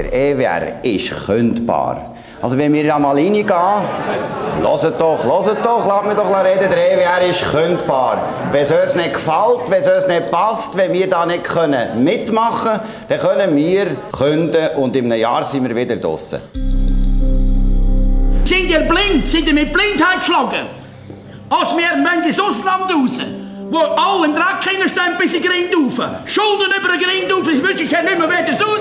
Der EWR ist kündbar. Also wenn wir da mal reingehen, hört doch, hört doch, lasst mich doch reden, der EWR ist kündbar. Wenn es uns nicht gefällt, wenn es uns nicht passt, wenn wir da nicht können mitmachen können, dann können wir künden und in einem Jahr sind wir wieder draußen. Sind ihr blind? Sind ihr mit Blindheit geschlagen? Als wir müssen ins Ausland raus, wo alle im Dreck stehen bis in Grind rauf. Schulden über den Grind rauf, das wünsche ich ja nicht mehr wieder raus.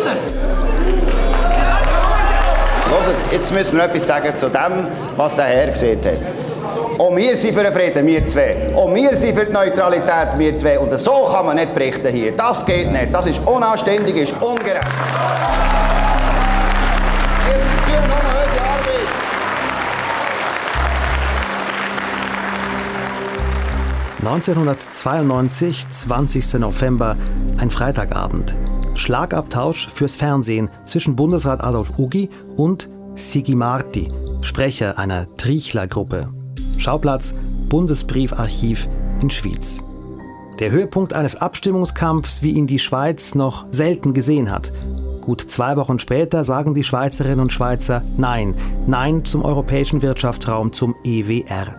Hört, jetzt müssen wir etwas sagen zu dem, was der Herr gesehen hat. Auch wir sind für den Frieden, wir zwei. Auch wir sind für die Neutralität, wir zwei. Und so kann man nicht berichten hier. Das geht nicht. Das ist unanständig, ist ungerecht. 1992, 20. November, ein Freitagabend. Schlagabtausch fürs Fernsehen zwischen Bundesrat Adolf Ugi und Sigi Marti, Sprecher einer Trichler-Gruppe. Schauplatz Bundesbriefarchiv in Schwyz. Der Höhepunkt eines Abstimmungskampfs, wie ihn die Schweiz noch selten gesehen hat. Gut zwei Wochen später sagen die Schweizerinnen und Schweizer Nein, Nein zum europäischen Wirtschaftsraum, zum EWR.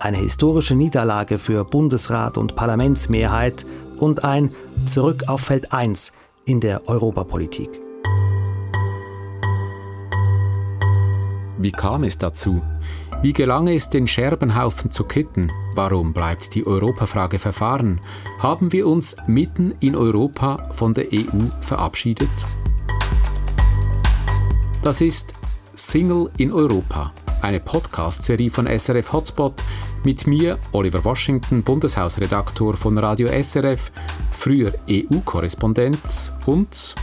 Eine historische Niederlage für Bundesrat und Parlamentsmehrheit und ein Zurück auf Feld 1 in der Europapolitik. Wie kam es dazu? Wie gelang es, den Scherbenhaufen zu kitten? Warum bleibt die Europafrage verfahren? Haben wir uns mitten in Europa von der EU verabschiedet? Das ist Single in Europa, eine Podcast-Serie von SRF Hotspot mit mir, Oliver Washington, Bundeshausredaktor von Radio SRF, früher EU-Korrespondent und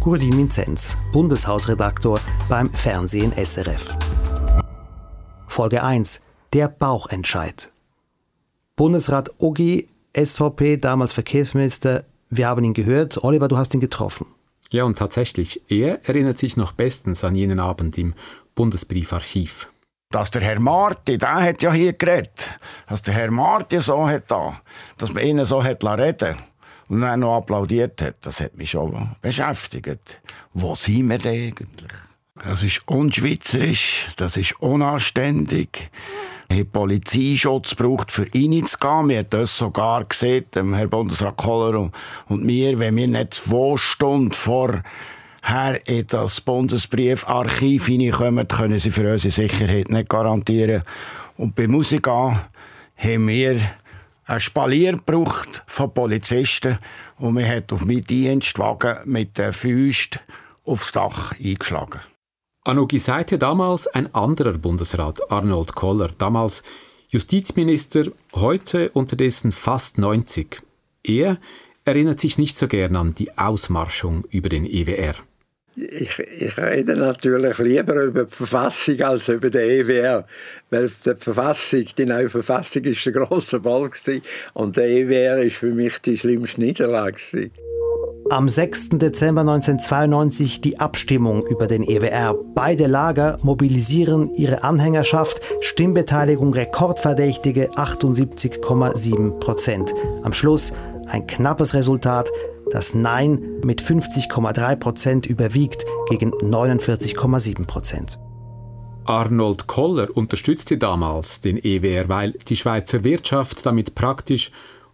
Gurdin Vinzenz, Bundeshausredaktor beim Fernsehen SRF. Folge 1. Der Bauchentscheid. Bundesrat Ogi, SVP, damals Verkehrsminister, wir haben ihn gehört. Oliver, du hast ihn getroffen. Ja, und tatsächlich, er erinnert sich noch bestens an jenen Abend im Bundesbriefarchiv dass der Herr Marti, der hat ja hier geredet, dass der Herr Marti so hat da, dass man ihn so hat reden und dann noch applaudiert hat, das hat mich schon beschäftigt. Wo sind wir denn eigentlich? Das ist unschweizerisch, das ist unanständig. Hat Polizeischutz gebraucht, für ihn zu gehen. Wir haben das sogar gesehen, Herr Bundesrat Koller und mir, wenn wir nicht zwei Stunden vor her in das Bundesbriefarchiv hineinkommen, können sie für unsere Sicherheit nicht garantieren. Und bei Musik haben wir ein Spalier gebraucht von Polizisten und wir hat auf meinen Dienstwagen mit den Füßen aufs Dach eingeschlagen. An Ugi Seite damals ein anderer Bundesrat, Arnold Koller, damals Justizminister, heute unterdessen fast 90. Er erinnert sich nicht so gern an die Ausmarschung über den EWR. Ich, ich, rede natürlich lieber über die Verfassung als über den EWR, weil die Verfassung, die neue Verfassung ist ein grosser Ball und der EWR ist für mich die schlimmste Niederlage. Am 6. Dezember 1992 die Abstimmung über den EWR. Beide Lager mobilisieren ihre Anhängerschaft, Stimmbeteiligung rekordverdächtige 78,7 Prozent. Am Schluss ein knappes Resultat, das Nein mit 50,3 Prozent überwiegt gegen 49,7 Prozent. Arnold Koller unterstützte damals den EWR, weil die Schweizer Wirtschaft damit praktisch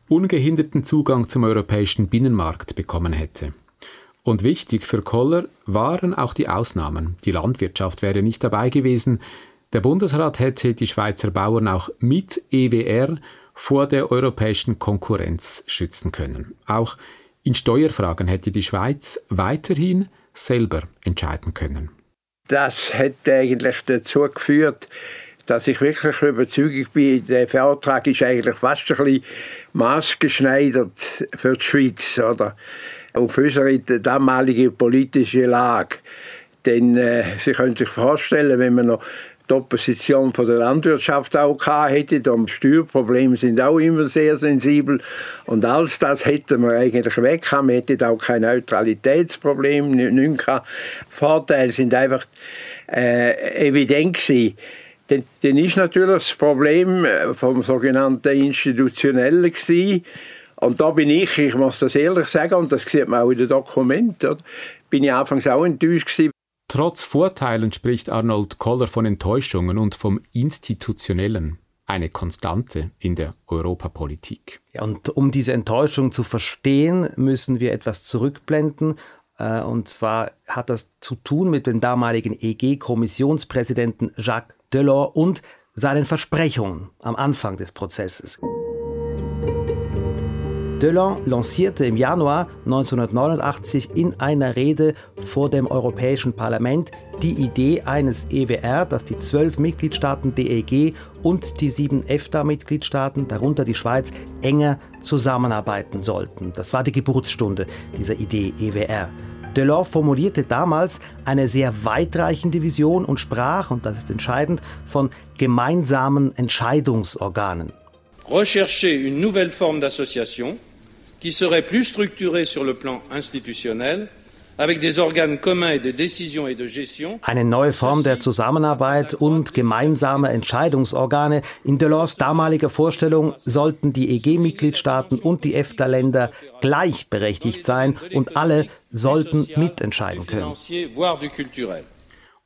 ungehinderten Zugang zum europäischen Binnenmarkt bekommen hätte. Und wichtig für Koller waren auch die Ausnahmen. Die Landwirtschaft wäre nicht dabei gewesen. Der Bundesrat hätte die Schweizer Bauern auch mit EWR vor der europäischen Konkurrenz schützen können. Auch in Steuerfragen hätte die Schweiz weiterhin selber entscheiden können. Das hat eigentlich dazu geführt, dass ich wirklich überzeugt bin, der Vertrag ist eigentlich fast ein bisschen maßgeschneidert für die Schweiz, oder? Auf unsere damalige politische Lage. Denn äh, Sie können sich vorstellen, wenn man noch die Opposition von der Landwirtschaft auch hätte. Die Steuerprobleme sind auch immer sehr sensibel. Und alles das hätten wir eigentlich weg haben. Wir hätten auch kein Neutralitätsproblem, nichts Vorteile sind einfach äh, evident gewesen. Dann, dann ist natürlich das Problem äh, vom sogenannten Institutionellen gewesen. Und da bin ich, ich muss das ehrlich sagen, und das sieht man auch in den Dokumenten, bin ich anfangs auch enttäuscht gewesen, Trotz Vorteilen spricht Arnold Koller von Enttäuschungen und vom Institutionellen, eine Konstante in der Europapolitik. Ja, und um diese Enttäuschung zu verstehen, müssen wir etwas zurückblenden. Äh, und zwar hat das zu tun mit dem damaligen EG-Kommissionspräsidenten Jacques Delors und seinen Versprechungen am Anfang des Prozesses. Delors lancierte im Januar 1989 in einer Rede vor dem Europäischen Parlament die Idee eines EWR, das die zwölf Mitgliedstaaten DEG und die sieben EFTA-Mitgliedstaaten, darunter die Schweiz, enger zusammenarbeiten sollten. Das war die Geburtsstunde dieser Idee EWR. Delors formulierte damals eine sehr weitreichende Vision und sprach, und das ist entscheidend, von gemeinsamen Entscheidungsorganen. Rechercher une nouvelle forme d'association qui serait plus structuré sur le plan institutionnel. Eine neue Form der Zusammenarbeit und gemeinsame Entscheidungsorgane. In Delors damaliger Vorstellung sollten die EG-Mitgliedstaaten und die EFTA-Länder gleichberechtigt sein und alle sollten mitentscheiden können.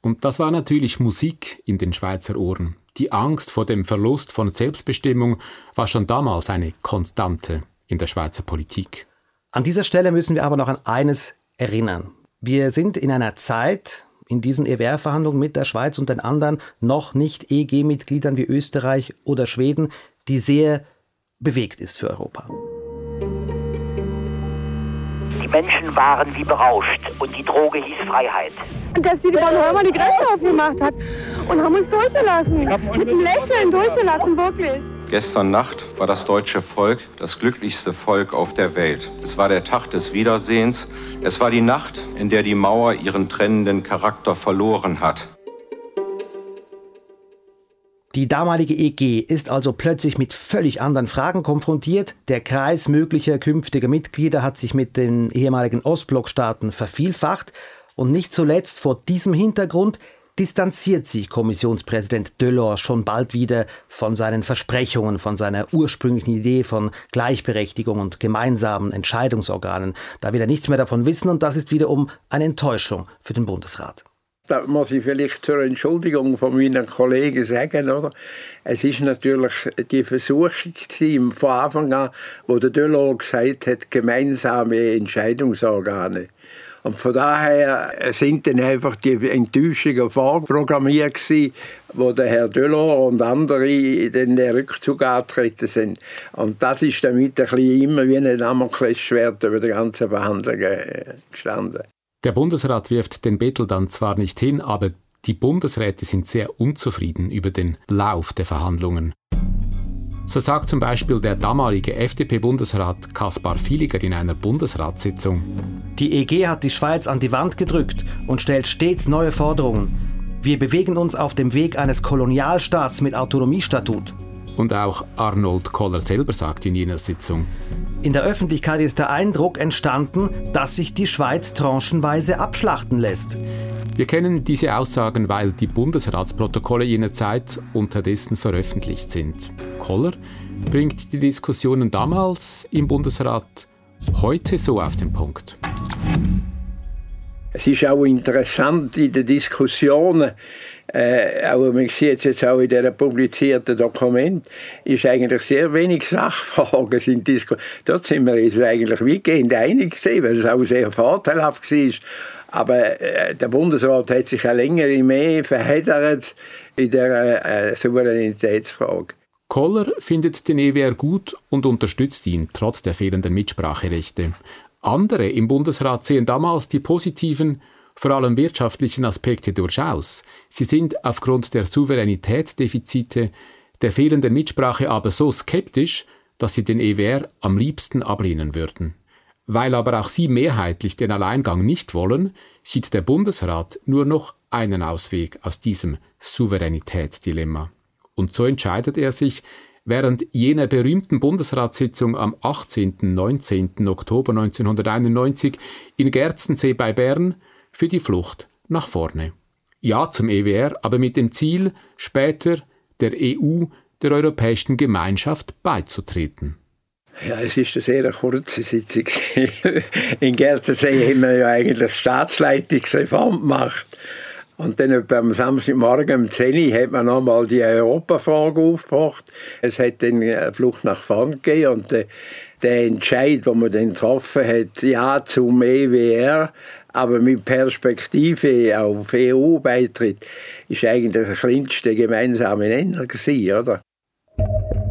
Und das war natürlich Musik in den Schweizer Ohren. Die Angst vor dem Verlust von Selbstbestimmung war schon damals eine Konstante in der Schweizer Politik. An dieser Stelle müssen wir aber noch an eines erinnern. Wir sind in einer Zeit, in diesen EWR-Verhandlungen mit der Schweiz und den anderen noch nicht EG-Mitgliedern wie Österreich oder Schweden, die sehr bewegt ist für Europa. Die Menschen waren wie berauscht und die Droge hieß Freiheit. Dass die Bornholmer die Grenze aufgemacht hat und haben uns durchgelassen. Mit einem Lächeln durchgelassen, wirklich. Gestern Nacht war das deutsche Volk das glücklichste Volk auf der Welt. Es war der Tag des Wiedersehens. Es war die Nacht, in der die Mauer ihren trennenden Charakter verloren hat. Die damalige EG ist also plötzlich mit völlig anderen Fragen konfrontiert. Der Kreis möglicher künftiger Mitglieder hat sich mit den ehemaligen Ostblockstaaten vervielfacht. Und nicht zuletzt vor diesem Hintergrund distanziert sich Kommissionspräsident Delors schon bald wieder von seinen Versprechungen, von seiner ursprünglichen Idee von Gleichberechtigung und gemeinsamen Entscheidungsorganen. Da will er nichts mehr davon wissen und das ist wiederum eine Enttäuschung für den Bundesrat. Da muss ich vielleicht zur Entschuldigung von meinen Kollegen sagen, oder? Es ist natürlich die Versuchung von Anfang an, wo der Delors gesagt hat, gemeinsame Entscheidungsorgane. Und von daher sind dann einfach die Enttäuschungen vorprogrammiert gewesen, wo der Herr Delors und andere in den Rückzug angetreten sind. Und das ist damit ein bisschen immer wie ein Damoklesschwert über die ganze Verhandlungen gestanden. Der Bundesrat wirft den Bettel dann zwar nicht hin, aber die Bundesräte sind sehr unzufrieden über den Lauf der Verhandlungen. So sagt zum Beispiel der damalige FDP-Bundesrat Kaspar Filiger in einer Bundesratssitzung. Die EG hat die Schweiz an die Wand gedrückt und stellt stets neue Forderungen. Wir bewegen uns auf dem Weg eines Kolonialstaats mit Autonomiestatut. Und auch Arnold Koller selber sagt in jener Sitzung. In der Öffentlichkeit ist der Eindruck entstanden, dass sich die Schweiz tranchenweise abschlachten lässt. Wir kennen diese Aussagen, weil die Bundesratsprotokolle jener Zeit unterdessen veröffentlicht sind. Koller bringt die Diskussionen damals im Bundesrat heute so auf den Punkt. Es ist auch interessant in den Diskussionen, äh, aber man sieht es jetzt auch in diesem publizierten Dokument, ist eigentlich sehr wenig Sachfragen sind diskutiert. Dort sind wir uns eigentlich weitgehend einig gewesen, weil es auch sehr vorteilhaft war. Aber äh, der Bundesrat hat sich eine längere mehr verheddert in der äh, Souveränitätsfrage. Koller findet den EWR gut und unterstützt ihn, trotz der fehlenden Mitspracherechte. Andere im Bundesrat sehen damals die positiven vor allem wirtschaftlichen Aspekte durchaus. Sie sind aufgrund der Souveränitätsdefizite, der fehlenden Mitsprache aber so skeptisch, dass sie den EWR am liebsten ablehnen würden. Weil aber auch sie mehrheitlich den Alleingang nicht wollen, sieht der Bundesrat nur noch einen Ausweg aus diesem Souveränitätsdilemma. Und so entscheidet er sich, während jener berühmten Bundesratssitzung am 18. 19. Oktober 1991 in Gerzensee bei Bern für die Flucht nach vorne. Ja zum EWR, aber mit dem Ziel, später der EU, der Europäischen Gemeinschaft beizutreten. Ja, es ist eine sehr kurze Sitzung. In Gerzensee haben wir ja eigentlich Staatsleitungsreform gemacht. Und dann am Samstagmorgen um 10 Uhr hat man nochmal die Europafrage aufgebracht. Es hat dann eine Flucht nach vorn gegeben und der, der Entscheid, den man dann getroffen hat, ja zum EWR, aber mit Perspektive auf EU-Beitritt, ist eigentlich der kleinste gemeinsame Nenner gewesen, oder?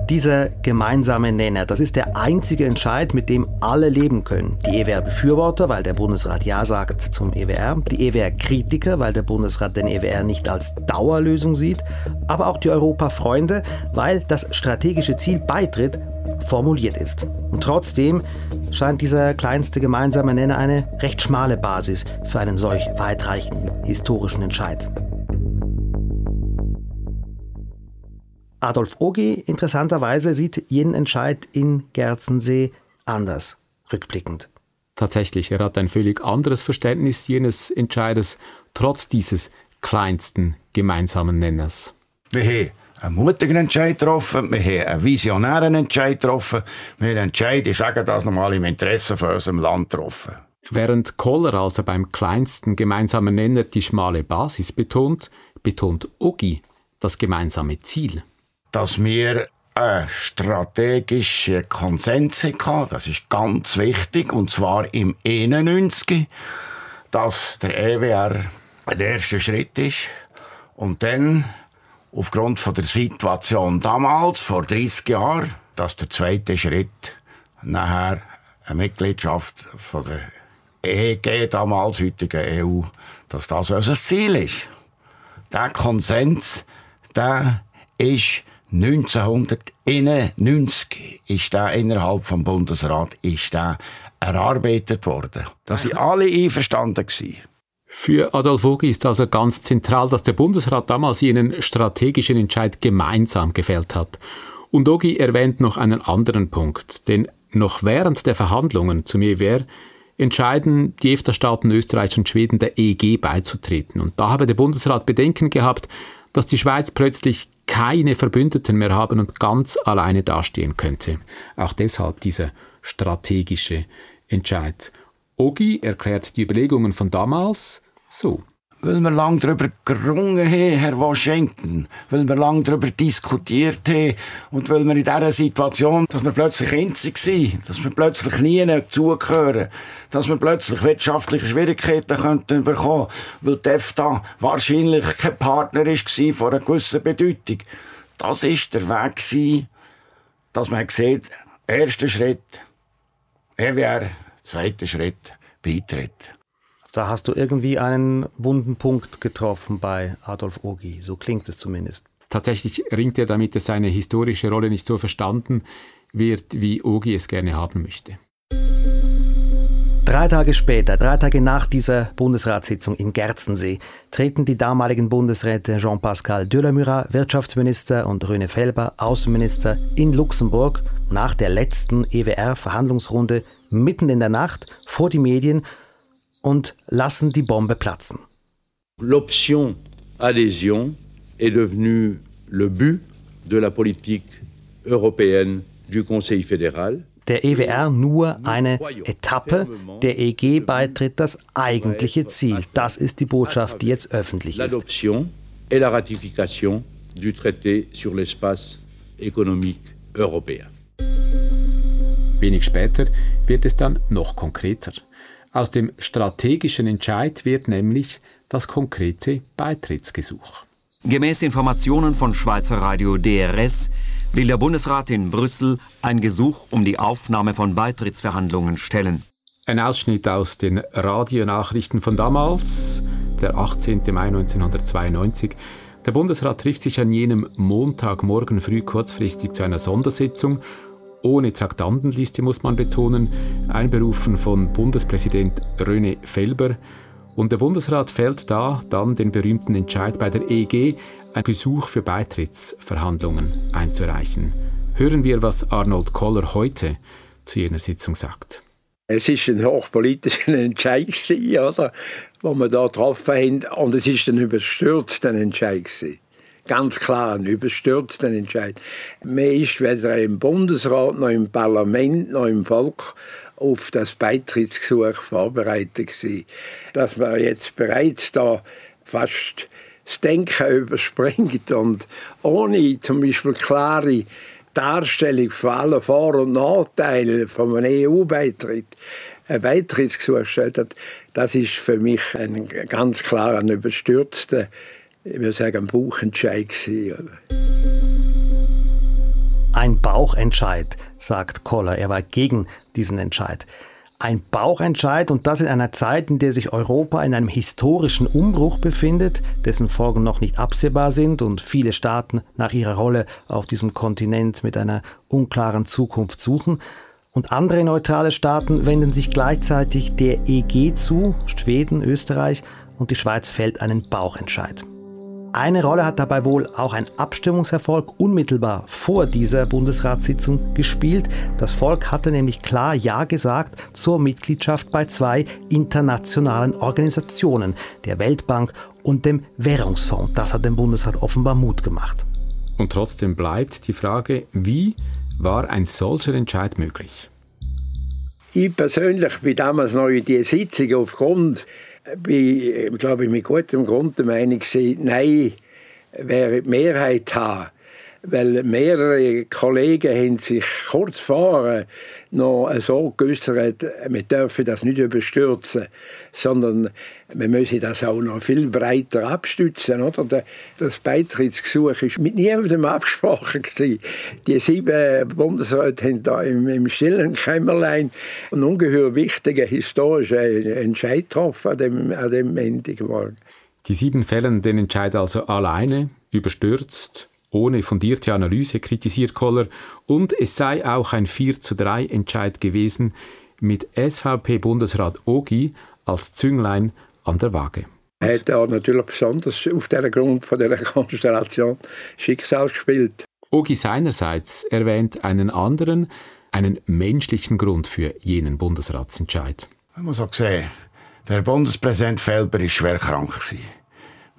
Dieser gemeinsame Nenner, das ist der einzige Entscheid, mit dem alle leben können. Die EWR-Befürworter, weil der Bundesrat Ja sagt zum EWR, die EWR-Kritiker, weil der Bundesrat den EWR nicht als Dauerlösung sieht, aber auch die Europa-Freunde, weil das strategische Ziel Beitritt formuliert ist. Und trotzdem scheint dieser kleinste gemeinsame Nenner eine recht schmale Basis für einen solch weitreichenden historischen Entscheid. Adolf Ogi interessanterweise sieht jeden Entscheid in Gerzensee anders, rückblickend. Tatsächlich, er hat ein völlig anderes Verständnis jenes Entscheides, trotz dieses kleinsten gemeinsamen Nenners. Haben einen mutigen Entscheid getroffen, wir haben einen visionären Entscheid getroffen, wir haben einen Entscheid, ich sage das nochmal, im Interesse von unserem Land getroffen. Während Koller also beim kleinsten gemeinsamen Nenner die schmale Basis betont, betont Ogi das gemeinsame Ziel dass wir einen strategischen Konsens hatten. Das ist ganz wichtig. Und zwar im 91, dass der EWR der erste Schritt ist. Und dann, aufgrund von der Situation damals, vor 30 Jahren, dass der zweite Schritt nachher eine Mitgliedschaft von der EG, damals heutigen EU, dass das unser Ziel ist. Der Konsens, der ist 1991 ist da innerhalb vom Bundesrat ist da erarbeitet worden. Da sind alle einverstanden gewesen. Für Adolf Ogi ist also ganz zentral, dass der Bundesrat damals jenen strategischen Entscheid gemeinsam gefällt hat. Und Ogi erwähnt noch einen anderen Punkt, denn noch während der Verhandlungen zum EWR entscheiden die EFTA-Staaten Österreich und Schweden der EG beizutreten. Und da habe der Bundesrat Bedenken gehabt, dass die Schweiz plötzlich keine Verbündeten mehr haben und ganz alleine dastehen könnte. Auch deshalb dieser strategische Entscheid. Ogi erklärt die Überlegungen von damals so. Weil wir lange darüber gerungen haben, Herr Washington, weil wir lange darüber diskutiert haben? Und weil wir in dieser Situation, dass wir plötzlich einzig sind, dass wir plötzlich nie zugehören, dass wir plötzlich wirtschaftliche Schwierigkeiten könnten bekommen, weil die EFTA wahrscheinlich kein Partner war von einer gewissen Bedeutung. Das war der Weg, dass man sieht, erster Schritt, EWR, zweiter Schritt, Beitritt. Da hast du irgendwie einen wunden Punkt getroffen bei Adolf Ogi. So klingt es zumindest. Tatsächlich ringt er damit, dass seine historische Rolle nicht so verstanden wird, wie Ogi es gerne haben möchte. Drei Tage später, drei Tage nach dieser Bundesratssitzung in Gerzensee, treten die damaligen Bundesräte Jean-Pascal Delamurat, Wirtschaftsminister, und Röne Felber, Außenminister, in Luxemburg nach der letzten EWR-Verhandlungsrunde mitten in der Nacht vor die Medien und lassen die Bombe platzen. L'option adhésion est devenue le but de la politique européenne du Conseil fédéral. Der EWR nur eine Etappe, der EG-Beitritt das eigentliche Ziel. Das ist die Botschaft, die jetzt öffentlich ist. Et la ratification du traité sur l'espace économique européen. Wenig später wird es dann noch konkreter. Aus dem strategischen Entscheid wird nämlich das konkrete Beitrittsgesuch. Gemäß Informationen von Schweizer Radio DRS will der Bundesrat in Brüssel ein Gesuch um die Aufnahme von Beitrittsverhandlungen stellen. Ein Ausschnitt aus den Radionachrichten von damals, der 18. Mai 1992. Der Bundesrat trifft sich an jenem Montagmorgen früh kurzfristig zu einer Sondersitzung ohne Traktandenliste, muss man betonen, einberufen von Bundespräsident René Felber. Und der Bundesrat fällt da dann den berühmten Entscheid bei der EG, ein Gesuch für Beitrittsverhandlungen einzureichen. Hören wir, was Arnold Koller heute zu jener Sitzung sagt. Es ist ein hochpolitischer Entscheid, oder? wo wir da getroffen haben. Und es ist ein überstürzter Entscheid. ganz klar ein überstürzter Entscheid. Man ist weder im Bundesrat noch im Parlament noch im Volk auf das Beitrittsgesuch vorbereitet. Dass man jetzt bereits da fast das Denken überspringt und ohne zum Beispiel klare Darstellung von allen Vor- und Nachteilen von einem EU-Beitritt ein Beitrittsgesuch gestellt hat, das ist für mich ein ganz klarer, überstürzter, ich würde sagen, Bauchentscheid gewesen. Ein Bauchentscheid, sagt Koller. Er war gegen diesen Entscheid. Ein Bauchentscheid und das in einer Zeit, in der sich Europa in einem historischen Umbruch befindet, dessen Folgen noch nicht absehbar sind und viele Staaten nach ihrer Rolle auf diesem Kontinent mit einer unklaren Zukunft suchen. Und andere neutrale Staaten wenden sich gleichzeitig der EG zu, Schweden, Österreich, und die Schweiz fällt einen Bauchentscheid. Eine Rolle hat dabei wohl auch ein Abstimmungserfolg unmittelbar vor dieser Bundesratssitzung gespielt. Das Volk hatte nämlich klar Ja gesagt zur Mitgliedschaft bei zwei internationalen Organisationen, der Weltbank und dem Währungsfonds. Das hat dem Bundesrat offenbar Mut gemacht. Und trotzdem bleibt die Frage, wie war ein solcher Entscheid möglich? Ich persönlich bin damals noch in die Sitzung aufgrund bin, glaube ich, mit gutem Grund der Meinung nein, wäre die Mehrheit haben. Weil mehrere Kollegen haben sich kurz vorher noch so geäußert, wir dürfen das nicht überstürzen, sondern wir müssen das auch noch viel breiter abstützen. Oder? Das Beitrittsgesuch ist mit niemandem abgesprochen. Die sieben Bundesräte haben da im, im stillen Kämmerlein einen ungeheuer wichtigen historischen Entscheid getroffen an dem, an dem Montagmorgen. Die sieben fällen den Entscheid also alleine, überstürzt, ohne fundierte Analyse, kritisiert Koller, und es sei auch ein 4 zu 3 Entscheid gewesen mit SVP-Bundesrat Ogi als Zünglein an der Waage. Er hat auch natürlich besonders auf der Grund von der Konstellation Schicksal gespielt. Ogi seinerseits erwähnt einen anderen, einen menschlichen Grund für jenen Bundesratsentscheid. Man muss auch sehen, der Bundespräsident Felber war schwer krank.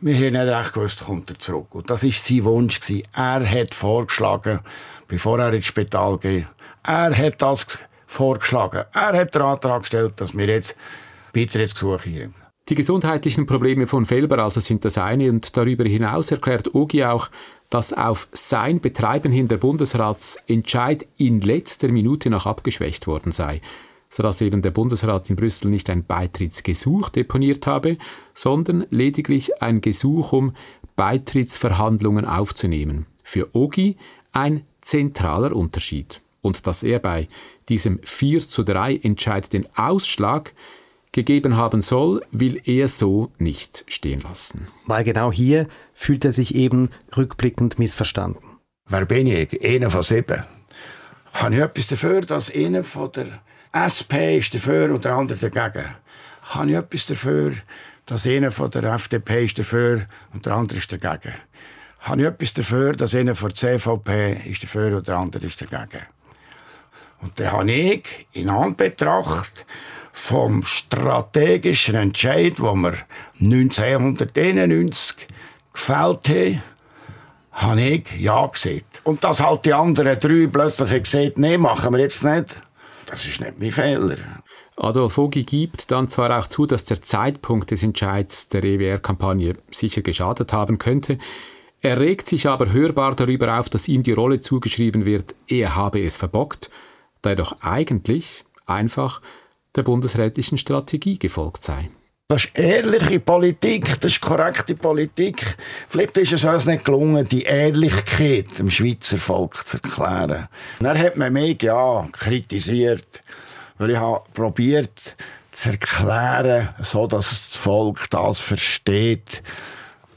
Wir haben nicht recht gewusst, kommt er zurück. Und das war sein Wunsch. Er hat vorgeschlagen, bevor er ins Spital geht, er hat das vorgeschlagen. Er hat den Antrag gestellt, dass wir jetzt Beitrittsgesuch hier die gesundheitlichen Probleme von Felber also sind das eine und darüber hinaus erklärt Ogi auch, dass auf sein Betreiben hin der Bundesratsentscheid in letzter Minute noch abgeschwächt worden sei, sodass eben der Bundesrat in Brüssel nicht ein Beitrittsgesuch deponiert habe, sondern lediglich ein Gesuch, um Beitrittsverhandlungen aufzunehmen. Für Ogi ein zentraler Unterschied. Und dass er bei diesem 4 zu 3 Entscheid den Ausschlag gegeben haben soll, will er so nicht stehen lassen. Weil genau hier fühlt er sich eben rückblickend missverstanden. Wer bin ich? Einer von sieben. Habe ich etwas dafür, dass einer von der SP ist dafür und der andere dagegen? Habe ich etwas dafür, dass einer von der FDP ist dafür und der andere ist dagegen? Habe ich etwas dafür, dass einer von der CVP ist dafür und der andere ist dagegen? Und dann habe ich in Anbetracht vom strategischen Entscheid, wo wir 1991 gefällt haben, habe ich Ja gesehen. Und dass halt die anderen drei plötzlich gesagt nee, machen wir jetzt nicht, das ist nicht mein Fehler. Adolf Ogi gibt dann zwar auch zu, dass der Zeitpunkt des Entscheids der EWR-Kampagne sicher geschadet haben könnte, er regt sich aber hörbar darüber auf, dass ihm die Rolle zugeschrieben wird, er habe es verbockt, da er doch eigentlich einfach der bundesrätlichen Strategie gefolgt sei. Das ist ehrliche Politik, das ist korrekte Politik. Vielleicht ist es uns nicht gelungen, die Ehrlichkeit dem Schweizer Volk zu erklären. Dann hat man mich ja kritisiert, weil ich habe probiert zu erklären, so dass das Volk das versteht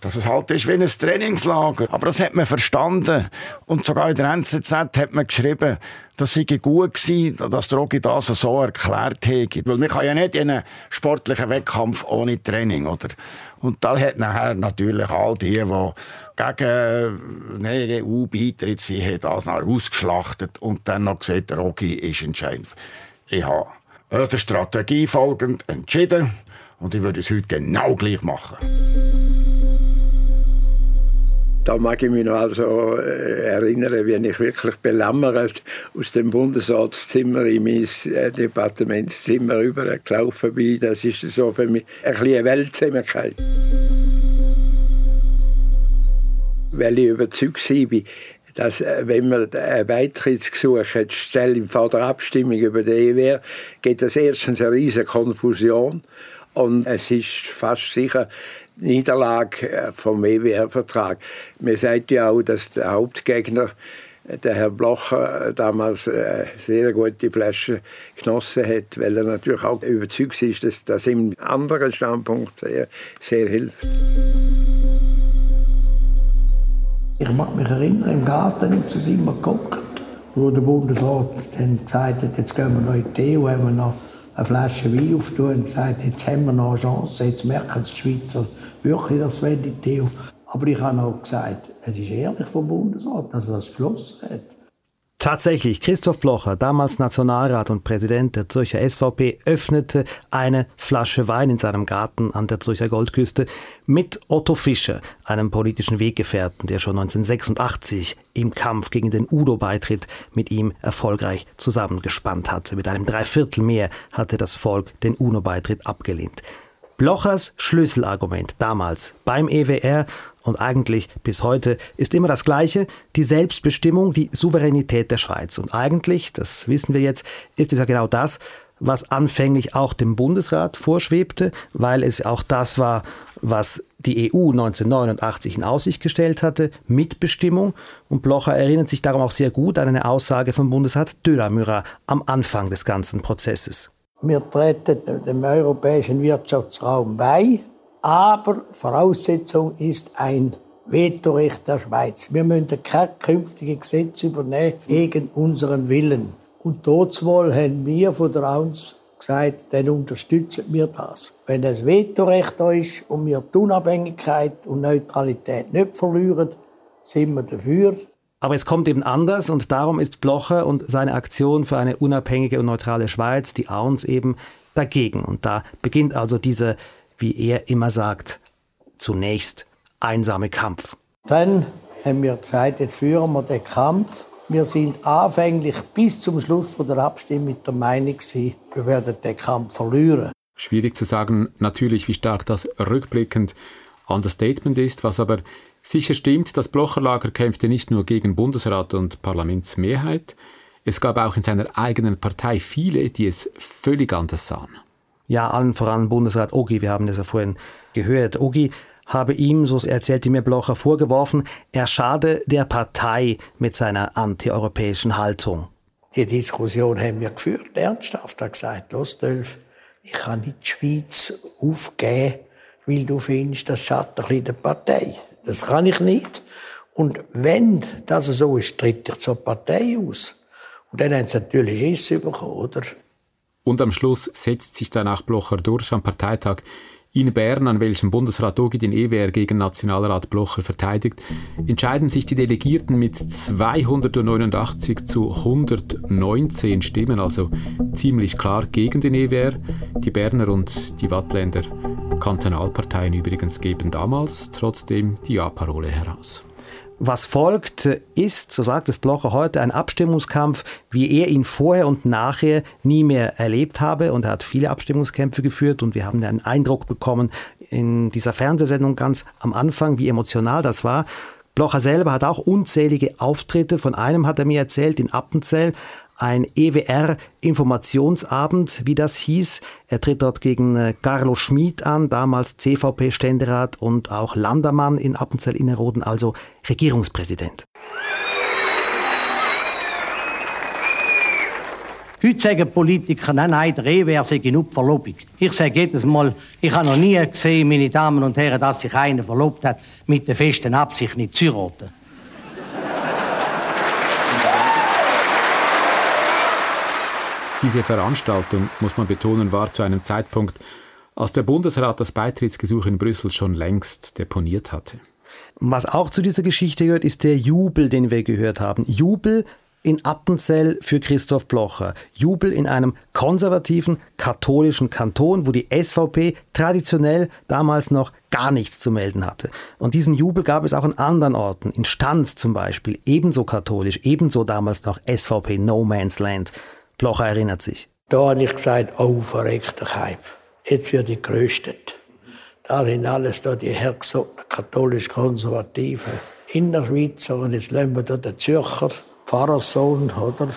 dass es halt ist wie ein Trainingslager. Aber das hat man verstanden. Und sogar in der NZZ hat man geschrieben, dass sei gut gewesen, dass Drogi das so erklärt hat. Weil man kann ja nicht in einen sportlichen Wettkampf ohne Training, oder? Und da hat nachher natürlich all die, die gegen eine EU beitritt sind, das noch ausgeschlachtet und dann noch gesagt, Drogi ist entscheidend. Ich habe der Strategie folgend entschieden und ich würde es heute genau gleich machen. Da mag ich mich noch also erinnern, wie ich wirklich belämmert aus dem Bundesratszimmer in mein äh, Departementszimmer rübergelaufen bin. Das ist so für mich ein eine Weltzusammenhalt. Weil ich überzeugt war, dass äh, wenn man ein Beitrittsgesuch stellt vor der Abstimmung über die EWR, gibt es erstens eine riesige Konfusion und es ist fast sicher, Niederlage äh, vom EWR-Vertrag. Man sagt ja auch, dass der Hauptgegner, äh, der Herr Blocher, äh, damals sehr gute Flasche genossen hat, weil er natürlich auch überzeugt ist, dass das im anderen Standpunkt sehr, sehr hilft. Ich mag mich erinnern, im Garten sind wir geguckt, wo der Bundesrat dann gesagt hat, jetzt gehen wir noch in die EU, haben wir noch eine Flasche Wein auftun und gesagt, jetzt haben wir noch eine Chance, jetzt merken die Schweizer, wirklich, das wäre die Theo. Aber ich habe auch gesagt, es ist ehrlich vom Bundesrat, dass er das beschlossen hat. Tatsächlich, Christoph Blocher, damals Nationalrat und Präsident der Zürcher SVP, öffnete eine Flasche Wein in seinem Garten an der Zürcher Goldküste mit Otto Fischer, einem politischen Weggefährten, der schon 1986 im Kampf gegen den Udo-Beitritt mit ihm erfolgreich zusammengespannt hatte. Mit einem Dreiviertel mehr hatte das Volk den UNO-Beitritt abgelehnt. Blochers Schlüsselargument damals beim EWR und eigentlich bis heute ist immer das gleiche, die Selbstbestimmung, die Souveränität der Schweiz. Und eigentlich, das wissen wir jetzt, ist es ja genau das, was anfänglich auch dem Bundesrat vorschwebte, weil es auch das war, was die EU 1989 in Aussicht gestellt hatte, Mitbestimmung. Und Blocher erinnert sich darum auch sehr gut an eine Aussage vom Bundesrat Dölamüra am Anfang des ganzen Prozesses. Wir treten dem europäischen Wirtschaftsraum bei, aber Voraussetzung ist ein Vetorecht der Schweiz. Wir müssen kein künftiges Gesetz übernehmen gegen unseren Willen. Und dort haben wir von der AUNS gesagt, dann unterstützen wir das. Wenn das Vetorecht ist und wir die Unabhängigkeit und Neutralität nicht verlieren, sind wir dafür. Aber es kommt eben anders und darum ist Blocher und seine Aktion für eine unabhängige und neutrale Schweiz, die AUNS eben, dagegen. Und da beginnt also dieser, wie er immer sagt, zunächst einsame Kampf. Dann haben wir gesagt, jetzt führen wir den Kampf. Wir sind anfänglich bis zum Schluss von der Abstimmung mit der Meinung gewesen, wir werden den Kampf verlieren. Schwierig zu sagen, natürlich, wie stark das rückblickend an das Statement ist, was aber Sicher stimmt, das Blocherlager kämpfte nicht nur gegen Bundesrat und Parlamentsmehrheit, es gab auch in seiner eigenen Partei viele, die es völlig anders sahen. Ja, allen voran Bundesrat Ogi, wir haben das ja vorhin gehört. Ogi habe ihm, so erzählte mir Blocher, vorgeworfen, er schade der Partei mit seiner antieuropäischen Haltung. Die Diskussion haben wir geführt, ernsthaft. Er hat gesagt, los, Dölf, ich kann nicht die Schweiz aufgeben, weil du findest, das schadet ein bisschen der Partei. Das kann ich nicht. Und wenn das so ist, tritt ich zur Partei aus. Und dann haben sie natürlich Schiss bekommen, oder? Und am Schluss setzt sich dann auch Blocher durch am Parteitag in Bern, an welchem Bundesrat Ogi den EWR gegen Nationalrat Blocher verteidigt, entscheiden sich die Delegierten mit 289 zu 119 Stimmen, also ziemlich klar gegen den EWR. Die Berner und die Wattländer Kantonalparteien übrigens geben damals trotzdem die Ja-Parole heraus. Was folgt, ist, so sagt es Blocher heute, ein Abstimmungskampf, wie er ihn vorher und nachher nie mehr erlebt habe. Und er hat viele Abstimmungskämpfe geführt und wir haben einen Eindruck bekommen in dieser Fernsehsendung ganz am Anfang, wie emotional das war. Blocher selber hat auch unzählige Auftritte. Von einem hat er mir erzählt in Appenzell, ein EWR-Informationsabend, wie das hieß. Er tritt dort gegen äh, Carlo Schmid an, damals CVP-Ständerat und auch Landermann in Appenzell-Innerrhoden, also Regierungspräsident. Heute sagen Politiker, nein, nein, der EWR sei genug Verlobung. Ich sage jedes Mal, ich habe noch nie gesehen, meine Damen und Herren, dass sich einer verlobt hat mit der festen Absicht, nicht zu heiraten. Diese Veranstaltung, muss man betonen, war zu einem Zeitpunkt, als der Bundesrat das Beitrittsgesuch in Brüssel schon längst deponiert hatte. Was auch zu dieser Geschichte gehört, ist der Jubel, den wir gehört haben. Jubel in Appenzell für Christoph Blocher. Jubel in einem konservativen katholischen Kanton, wo die SVP traditionell damals noch gar nichts zu melden hatte. Und diesen Jubel gab es auch an anderen Orten, in Stanz zum Beispiel, ebenso katholisch, ebenso damals noch SVP No Man's Land. Blocher erinnert sich. Da habe ich gesagt, oh, verreckter Keib, jetzt wird ich geröstet. Da sind alles da die hergesottenen katholisch-konservativen Innerschweizer und jetzt lassen wir da den Zürcher Pfarrerssohn, oder?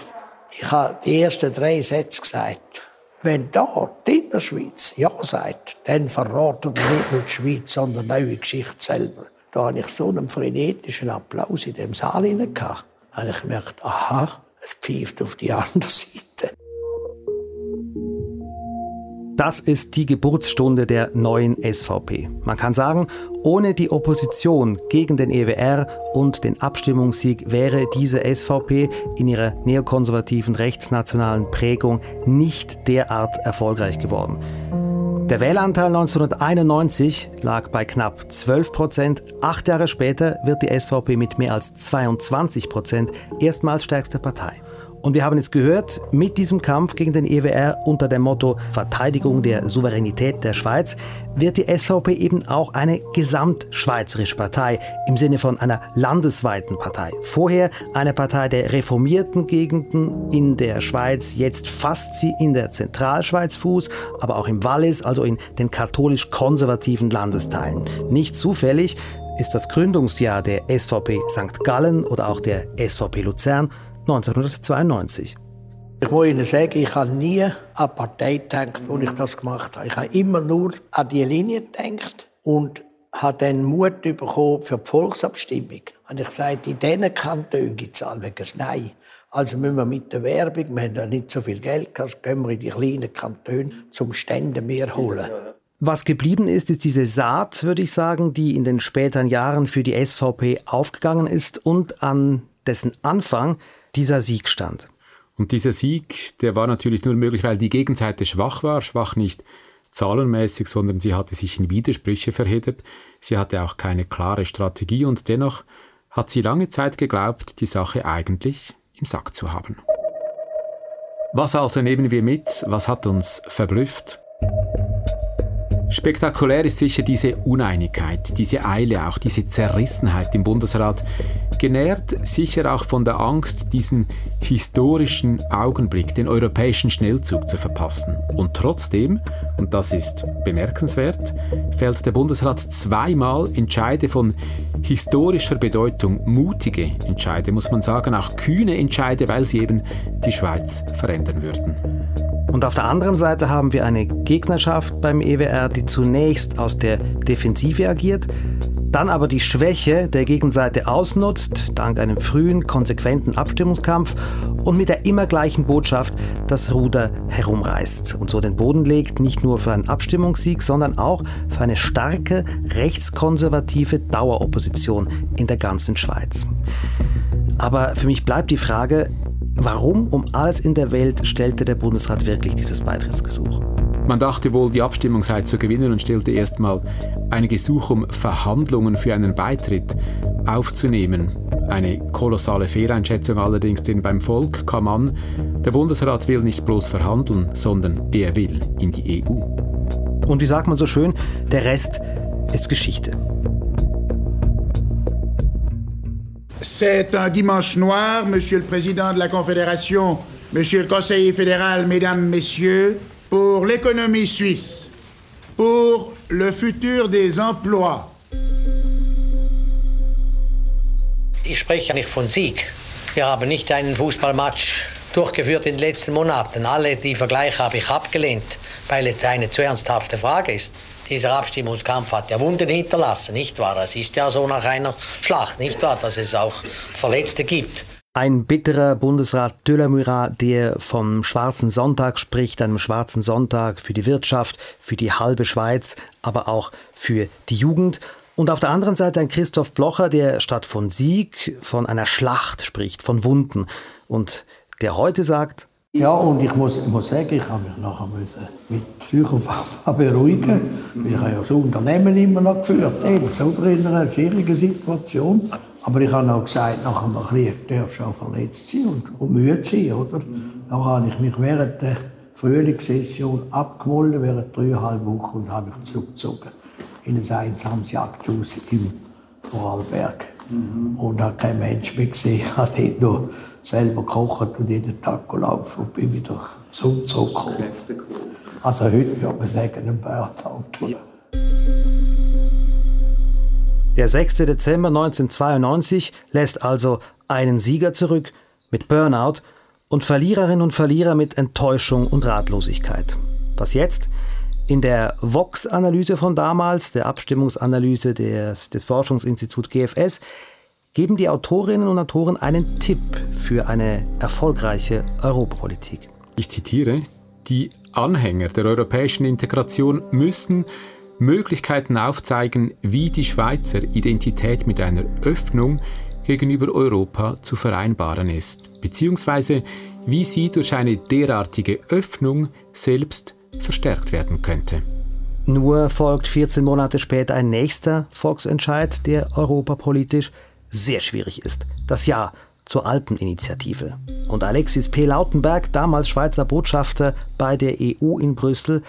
Ich habe die ersten drei Sätze gesagt. Wenn da die Innerschweiz Ja sagt, dann verraten wir nicht nur die Schweiz, sondern auch die Geschichte selber. Da habe ich so einen frenetischen Applaus in dem Saal gehabt. Da habe ich gemerkt, aha, es pfeift auf die andere Seite. Das ist die Geburtsstunde der neuen SVP. Man kann sagen, ohne die Opposition gegen den EWR und den Abstimmungssieg wäre diese SVP in ihrer neokonservativen rechtsnationalen Prägung nicht derart erfolgreich geworden. Der Wähleranteil 1991 lag bei knapp 12 Prozent. Acht Jahre später wird die SVP mit mehr als 22 Prozent erstmals stärkste Partei. Und wir haben es gehört, mit diesem Kampf gegen den EWR unter dem Motto Verteidigung der Souveränität der Schweiz wird die SVP eben auch eine gesamtschweizerische Partei im Sinne von einer landesweiten Partei. Vorher eine Partei der reformierten Gegenden in der Schweiz, jetzt fasst sie in der Zentralschweiz Fuß, aber auch im Wallis, also in den katholisch-konservativen Landesteilen. Nicht zufällig ist das Gründungsjahr der SVP St. Gallen oder auch der SVP Luzern 1992. Ich muss Ihnen sagen, ich habe nie an Partei gedacht, als ich das gemacht habe. Ich habe immer nur an die Linie gedacht und habe dann Mut bekommen für die Volksabstimmung. Und ich gesagt, in diesen Kantonen gibt es allwegs Nein. Also müssen wir mit der Werbung, wir haben ja nicht so viel Geld, also gehen wir in die kleinen Kantone zum Ständen mehr holen. Was geblieben ist, ist diese Saat, würde ich sagen, die in den späteren Jahren für die SVP aufgegangen ist und an dessen Anfang dieser Sieg stand. Und dieser Sieg, der war natürlich nur möglich, weil die Gegenseite schwach war, schwach nicht zahlenmäßig, sondern sie hatte sich in Widersprüche verheddert. Sie hatte auch keine klare Strategie und dennoch hat sie lange Zeit geglaubt, die Sache eigentlich im Sack zu haben. Was also nehmen wir mit? Was hat uns verblüfft? Spektakulär ist sicher diese Uneinigkeit, diese Eile, auch diese Zerrissenheit im Bundesrat, genährt sicher auch von der Angst, diesen historischen Augenblick, den europäischen Schnellzug zu verpassen. Und trotzdem, und das ist bemerkenswert, fällt der Bundesrat zweimal Entscheide von historischer Bedeutung, mutige Entscheide, muss man sagen, auch kühne Entscheide, weil sie eben die Schweiz verändern würden. Und auf der anderen Seite haben wir eine Gegnerschaft beim EWR, die zunächst aus der Defensive agiert, dann aber die Schwäche der Gegenseite ausnutzt, dank einem frühen, konsequenten Abstimmungskampf und mit der immer gleichen Botschaft das Ruder herumreißt und so den Boden legt, nicht nur für einen Abstimmungssieg, sondern auch für eine starke rechtskonservative Daueropposition in der ganzen Schweiz. Aber für mich bleibt die Frage, Warum um alles in der Welt stellte der Bundesrat wirklich dieses Beitrittsgesuch? Man dachte wohl, die Abstimmung sei zu gewinnen und stellte erstmal ein Gesuch um Verhandlungen für einen Beitritt aufzunehmen. Eine kolossale Fehleinschätzung allerdings, denn beim Volk kam an, der Bundesrat will nicht bloß verhandeln, sondern er will in die EU. Und wie sagt man so schön, der Rest ist Geschichte. C'est un dimanche noir, Monsieur le Président de la Confédération, Monsieur le Conseiller fédéral, Mesdames, Messieurs, pour l'économie suisse, pour le futur des emplois. Ich spreche nicht von Sieg. Wir haben nicht einen Fußballmatch durchgeführt in den letzten Monaten. Alle die Vergleiche habe ich abgelehnt, weil es eine zu ernsthafte Frage ist. Dieser Abstimmungskampf hat ja Wunden hinterlassen, nicht wahr? Es ist ja so nach einer Schlacht, nicht wahr, dass es auch Verletzte gibt. Ein bitterer Bundesrat Döller-Murat, der vom Schwarzen Sonntag spricht, einem Schwarzen Sonntag für die Wirtschaft, für die halbe Schweiz, aber auch für die Jugend. Und auf der anderen Seite ein Christoph Blocher, der statt von Sieg von einer Schlacht spricht, von Wunden. Und der heute sagt, ja, und ich muss, ich muss sagen, ich habe mich nachher müssen mit Psychopharma beruhigen. Ich habe ja das Unternehmen immer noch geführt, eben, so in einer schwierigen Situation. Aber ich habe auch gesagt, nach einem Krieg darfst du auch verletzt sein und, und müde sein, oder? Da habe ich mich während der Frühlingssession abgemolden, während dreieinhalb Wochen, und habe mich zurückgezogen in ein einsames Jagdhaus im Vorarlberg. Mhm. Und habe kein Mensch mehr gesehen. Ich habe dort nur selber gekocht und jeden Tag gelaufen und bin wieder so zurückgekommen. Also heute würde man sagen, ein Burnout. Der 6. Dezember 1992 lässt also einen Sieger zurück mit Burnout und Verliererinnen und Verlierer mit Enttäuschung und Ratlosigkeit. Was jetzt? In der Vox-Analyse von damals, der Abstimmungsanalyse des, des Forschungsinstituts GFS, geben die Autorinnen und Autoren einen Tipp für eine erfolgreiche Europapolitik. Ich zitiere, die Anhänger der europäischen Integration müssen Möglichkeiten aufzeigen, wie die Schweizer Identität mit einer Öffnung gegenüber Europa zu vereinbaren ist, beziehungsweise wie sie durch eine derartige Öffnung selbst verstärkt werden könnte. Nur folgt 14 Monate später ein nächster Volksentscheid, der europapolitisch sehr schwierig ist. Das Ja zur Alpeninitiative. Und Alexis P. Lautenberg, damals Schweizer Botschafter bei der EU in Brüssel,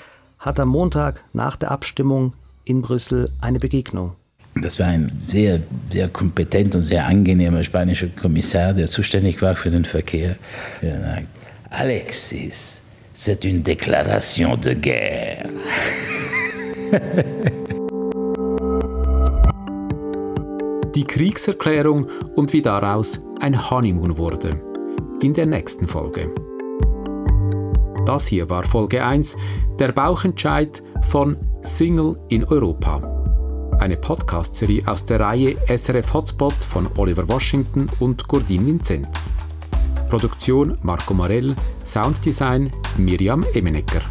hat am Montag nach der Abstimmung in Brüssel eine Begegnung. Das war ein sehr, sehr kompetenter und sehr angenehmer spanischer Kommissar, der zuständig war für den Verkehr. Der sagt, Alexis, c'est une déclaration de guerre. Die Kriegserklärung und wie daraus ein Honeymoon wurde. In der nächsten Folge. Das hier war Folge 1, der Bauchentscheid von Single in Europa. Eine Podcast-Serie aus der Reihe SRF Hotspot von Oliver Washington und Gordin Vinzenz. Produktion Marco Marell, Sounddesign Miriam Emenecker.